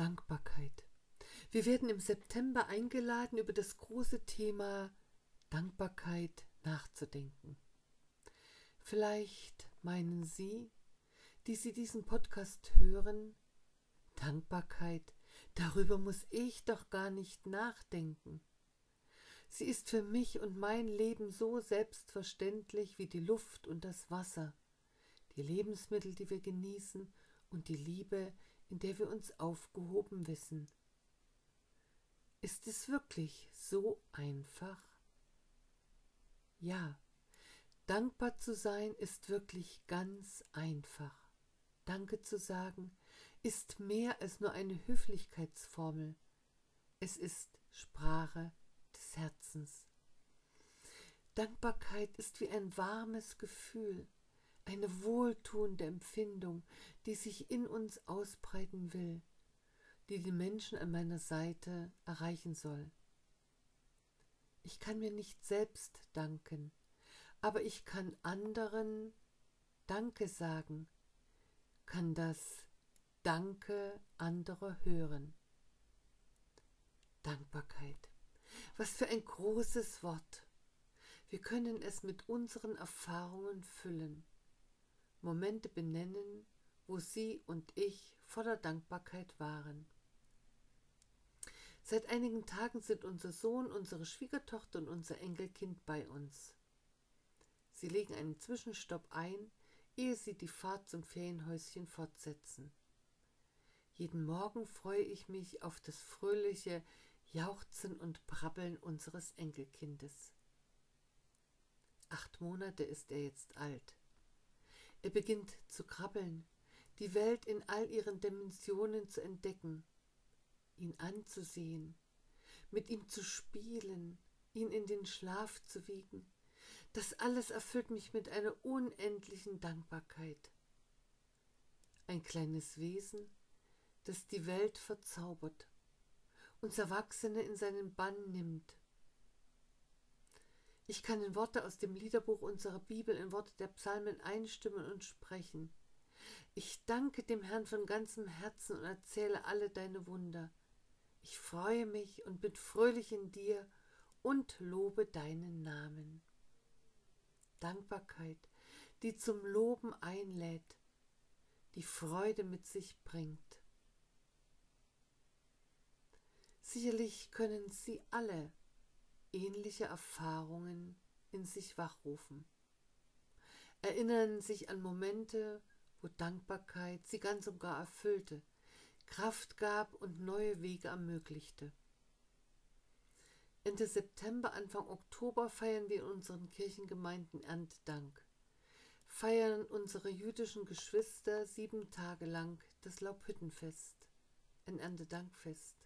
Dankbarkeit. Wir werden im September eingeladen, über das große Thema Dankbarkeit nachzudenken. Vielleicht meinen Sie, die Sie diesen Podcast hören, Dankbarkeit, darüber muss ich doch gar nicht nachdenken. Sie ist für mich und mein Leben so selbstverständlich wie die Luft und das Wasser, die Lebensmittel, die wir genießen und die Liebe, in der wir uns aufgehoben wissen. Ist es wirklich so einfach? Ja, dankbar zu sein ist wirklich ganz einfach. Danke zu sagen ist mehr als nur eine Höflichkeitsformel. Es ist Sprache des Herzens. Dankbarkeit ist wie ein warmes Gefühl, eine wohltuende Empfindung, die sich in uns ausbreiten will die den Menschen an meiner Seite erreichen soll. Ich kann mir nicht selbst danken, aber ich kann anderen Danke sagen, kann das Danke anderer hören. Dankbarkeit. Was für ein großes Wort. Wir können es mit unseren Erfahrungen füllen, Momente benennen, wo Sie und ich voller Dankbarkeit waren. Seit einigen Tagen sind unser Sohn, unsere Schwiegertochter und unser Enkelkind bei uns. Sie legen einen Zwischenstopp ein, ehe sie die Fahrt zum Ferienhäuschen fortsetzen. Jeden Morgen freue ich mich auf das fröhliche Jauchzen und Brabbeln unseres Enkelkindes. Acht Monate ist er jetzt alt. Er beginnt zu krabbeln, die Welt in all ihren Dimensionen zu entdecken ihn anzusehen, mit ihm zu spielen, ihn in den Schlaf zu wiegen. Das alles erfüllt mich mit einer unendlichen Dankbarkeit. Ein kleines Wesen, das die Welt verzaubert, uns Erwachsene in seinen Bann nimmt. Ich kann in Worte aus dem Liederbuch unserer Bibel, in Worte der Psalmen einstimmen und sprechen. Ich danke dem Herrn von ganzem Herzen und erzähle alle deine Wunder. Ich freue mich und bin fröhlich in dir und lobe deinen Namen. Dankbarkeit, die zum Loben einlädt, die Freude mit sich bringt. Sicherlich können Sie alle ähnliche Erfahrungen in sich wachrufen. Erinnern sich an Momente, wo Dankbarkeit Sie ganz und gar erfüllte, Kraft gab und neue Wege ermöglichte. Ende September, Anfang Oktober feiern wir in unseren Kirchengemeinden Erntedank. Feiern unsere jüdischen Geschwister sieben Tage lang das Laubhüttenfest, ein Erntedankfest.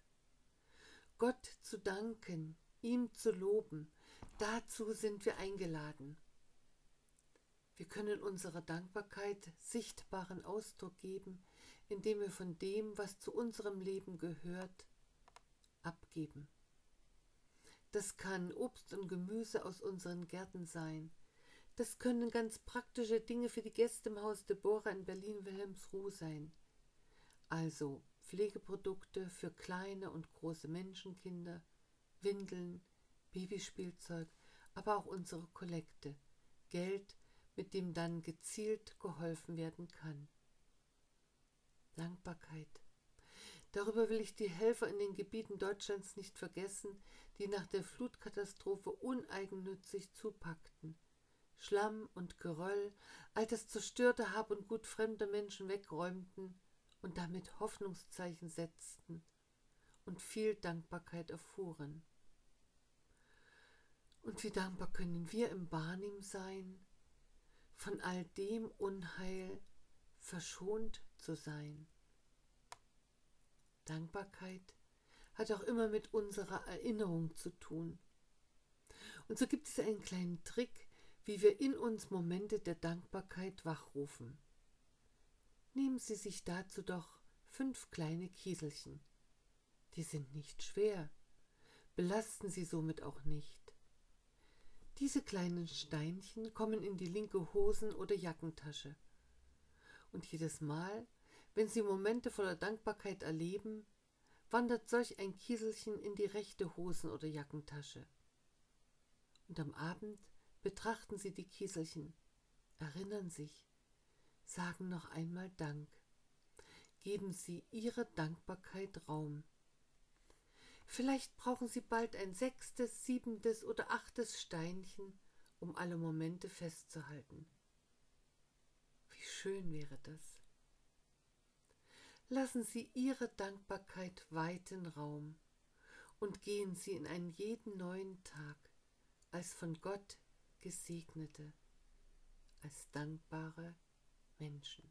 Gott zu danken, ihm zu loben, dazu sind wir eingeladen. Wir können unserer Dankbarkeit sichtbaren Ausdruck geben, indem wir von dem, was zu unserem Leben gehört, abgeben. Das kann Obst und Gemüse aus unseren Gärten sein. Das können ganz praktische Dinge für die Gäste im Haus Deborah in Berlin-Wilhelmsruh sein. Also Pflegeprodukte für kleine und große Menschenkinder, Windeln, Babyspielzeug, aber auch unsere Kollekte, Geld, mit dem dann gezielt geholfen werden kann. Dankbarkeit. Darüber will ich die Helfer in den Gebieten Deutschlands nicht vergessen, die nach der Flutkatastrophe uneigennützig zupackten. Schlamm und Geröll, all das zerstörte Hab und Gut fremder Menschen wegräumten und damit Hoffnungszeichen setzten und viel Dankbarkeit erfuhren. Und wie dankbar können wir im Barnim sein, von all dem Unheil verschont zu sein. Dankbarkeit hat auch immer mit unserer Erinnerung zu tun. Und so gibt es einen kleinen Trick, wie wir in uns Momente der Dankbarkeit wachrufen. Nehmen Sie sich dazu doch fünf kleine Kieselchen. Die sind nicht schwer, belasten Sie somit auch nicht. Diese kleinen Steinchen kommen in die linke Hosen- oder Jackentasche. Und jedes Mal, wenn Sie Momente voller Dankbarkeit erleben, wandert solch ein Kieselchen in die rechte Hosen- oder Jackentasche. Und am Abend betrachten Sie die Kieselchen, erinnern sich, sagen noch einmal Dank. Geben Sie Ihrer Dankbarkeit Raum. Vielleicht brauchen Sie bald ein sechstes, siebentes oder achtes Steinchen, um alle Momente festzuhalten. Wie schön wäre das. Lassen Sie Ihre Dankbarkeit weiten Raum und gehen Sie in einen jeden neuen Tag als von Gott gesegnete, als dankbare Menschen.